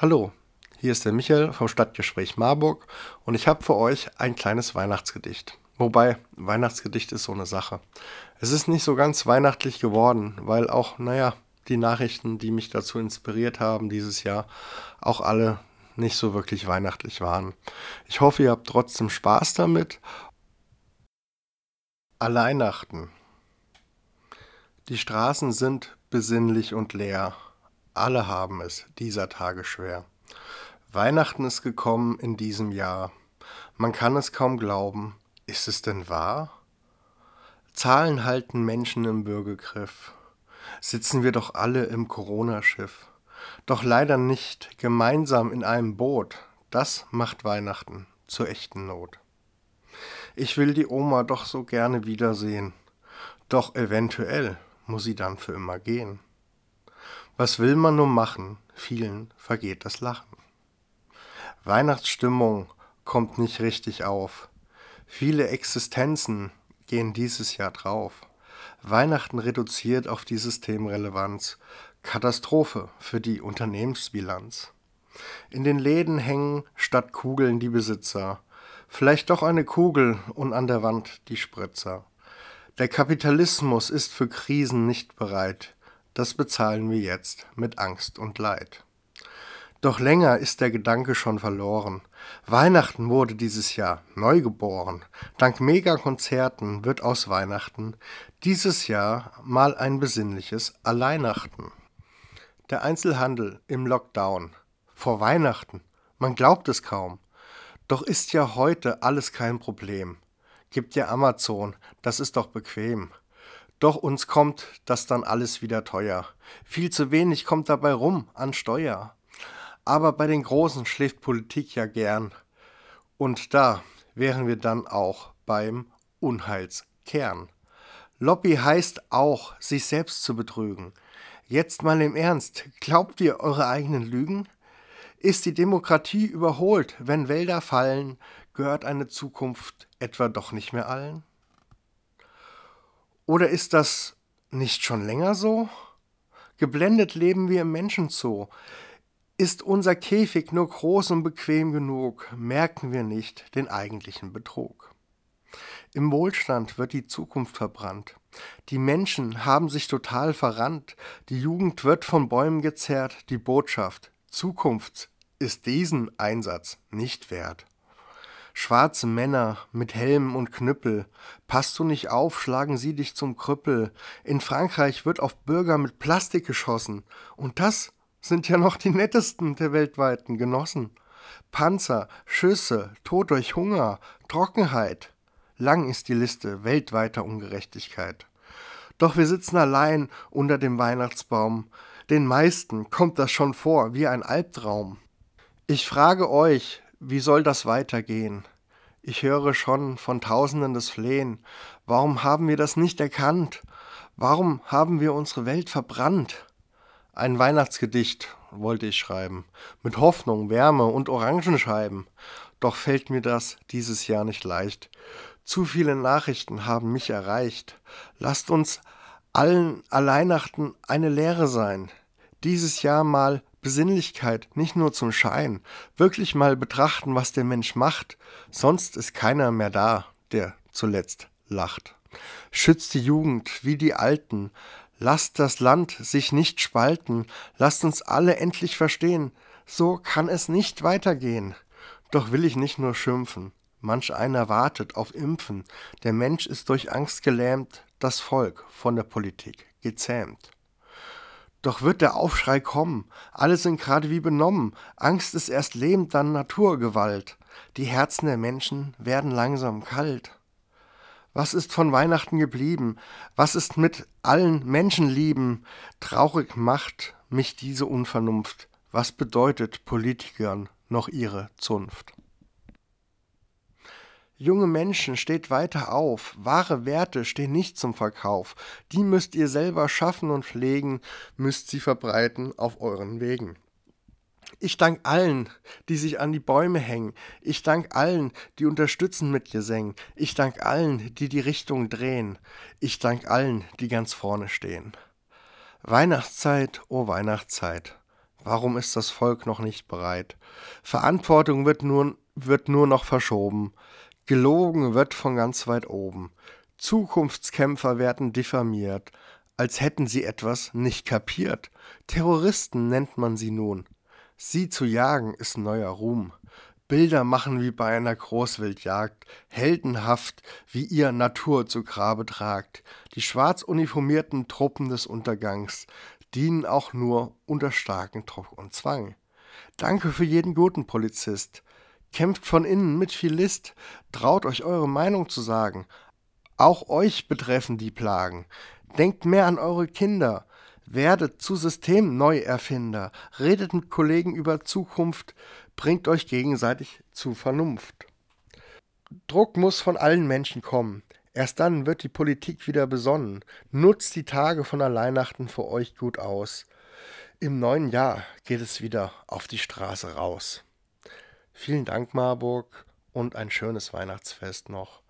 Hallo, hier ist der Michael vom Stadtgespräch Marburg und ich habe für euch ein kleines Weihnachtsgedicht. Wobei, Weihnachtsgedicht ist so eine Sache. Es ist nicht so ganz weihnachtlich geworden, weil auch, naja, die Nachrichten, die mich dazu inspiriert haben dieses Jahr, auch alle nicht so wirklich weihnachtlich waren. Ich hoffe, ihr habt trotzdem Spaß damit. Alleinachten. Die Straßen sind besinnlich und leer alle haben es dieser Tage schwer. Weihnachten ist gekommen in diesem Jahr. Man kann es kaum glauben. Ist es denn wahr? Zahlen halten Menschen im Bürgergriff. Sitzen wir doch alle im Corona-Schiff. Doch leider nicht gemeinsam in einem Boot. Das macht Weihnachten zur echten Not. Ich will die Oma doch so gerne wiedersehen. Doch eventuell muss sie dann für immer gehen. Was will man nur machen? Vielen vergeht das Lachen. Weihnachtsstimmung kommt nicht richtig auf. Viele Existenzen gehen dieses Jahr drauf. Weihnachten reduziert auf die Systemrelevanz. Katastrophe für die Unternehmensbilanz. In den Läden hängen statt Kugeln die Besitzer. Vielleicht doch eine Kugel und an der Wand die Spritzer. Der Kapitalismus ist für Krisen nicht bereit das bezahlen wir jetzt mit Angst und Leid. Doch länger ist der Gedanke schon verloren. Weihnachten wurde dieses Jahr neu geboren. Dank Megakonzerten wird aus Weihnachten dieses Jahr mal ein besinnliches Alleinachten. Der Einzelhandel im Lockdown. Vor Weihnachten. Man glaubt es kaum. Doch ist ja heute alles kein Problem. Gibt ja Amazon, das ist doch bequem. Doch uns kommt das dann alles wieder teuer. Viel zu wenig kommt dabei rum an Steuer. Aber bei den Großen schläft Politik ja gern. Und da wären wir dann auch beim Unheilskern. Lobby heißt auch, sich selbst zu betrügen. Jetzt mal im Ernst, glaubt ihr eure eigenen Lügen? Ist die Demokratie überholt, wenn Wälder fallen, gehört eine Zukunft etwa doch nicht mehr allen? Oder ist das nicht schon länger so? Geblendet leben wir im Menschenzoo. Ist unser Käfig nur groß und bequem genug, merken wir nicht den eigentlichen Betrug. Im Wohlstand wird die Zukunft verbrannt. Die Menschen haben sich total verrannt. Die Jugend wird von Bäumen gezerrt. Die Botschaft Zukunft ist diesen Einsatz nicht wert. Schwarze Männer mit Helm und Knüppel. Passt du nicht auf, schlagen sie dich zum Krüppel. In Frankreich wird auf Bürger mit Plastik geschossen. Und das sind ja noch die nettesten der weltweiten Genossen. Panzer, Schüsse, Tod durch Hunger, Trockenheit. Lang ist die Liste weltweiter Ungerechtigkeit. Doch wir sitzen allein unter dem Weihnachtsbaum. Den meisten kommt das schon vor wie ein Albtraum. Ich frage euch, wie soll das weitergehen? Ich höre schon von Tausenden das Flehen. Warum haben wir das nicht erkannt? Warum haben wir unsere Welt verbrannt? Ein Weihnachtsgedicht wollte ich schreiben, mit Hoffnung, Wärme und Orangenscheiben. Doch fällt mir das dieses Jahr nicht leicht. Zu viele Nachrichten haben mich erreicht. Lasst uns allen Alleinachten eine Lehre sein. Dieses Jahr mal Besinnlichkeit nicht nur zum Schein, wirklich mal betrachten, was der Mensch macht, sonst ist keiner mehr da, der zuletzt lacht. Schützt die Jugend wie die Alten, lasst das Land sich nicht spalten, lasst uns alle endlich verstehen, so kann es nicht weitergehen. Doch will ich nicht nur schimpfen, manch einer wartet auf Impfen, der Mensch ist durch Angst gelähmt, das Volk von der Politik gezähmt. Doch wird der Aufschrei kommen, alle sind gerade wie benommen, Angst ist erst lebend, dann Naturgewalt, die Herzen der Menschen werden langsam kalt. Was ist von Weihnachten geblieben? Was ist mit allen Menschenlieben? Traurig macht mich diese Unvernunft. Was bedeutet Politikern noch ihre Zunft? Junge Menschen, steht weiter auf. Wahre Werte stehen nicht zum Verkauf. Die müsst ihr selber schaffen und pflegen, müsst sie verbreiten auf euren Wegen. Ich dank allen, die sich an die Bäume hängen. Ich dank allen, die unterstützen mit Gesängen. Ich dank allen, die die Richtung drehen. Ich dank allen, die ganz vorne stehen. Weihnachtszeit, oh Weihnachtszeit. Warum ist das Volk noch nicht bereit? Verantwortung wird nur, wird nur noch verschoben. Gelogen wird von ganz weit oben. Zukunftskämpfer werden diffamiert, als hätten sie etwas nicht kapiert. Terroristen nennt man sie nun. Sie zu jagen ist neuer Ruhm. Bilder machen wie bei einer Großwildjagd, heldenhaft, wie ihr Natur zu Grabe tragt. Die schwarz uniformierten Truppen des Untergangs dienen auch nur unter starken Druck und Zwang. Danke für jeden guten Polizist. Kämpft von innen mit viel List, traut euch eure Meinung zu sagen. Auch euch betreffen die Plagen. Denkt mehr an eure Kinder. Werdet zu Systemneuerfinder. Redet mit Kollegen über Zukunft bringt euch gegenseitig zu Vernunft. Druck muss von allen Menschen kommen. Erst dann wird die Politik wieder besonnen. Nutzt die Tage von der Weihnachten für euch gut aus. Im neuen Jahr geht es wieder auf die Straße raus. Vielen Dank, Marburg, und ein schönes Weihnachtsfest noch.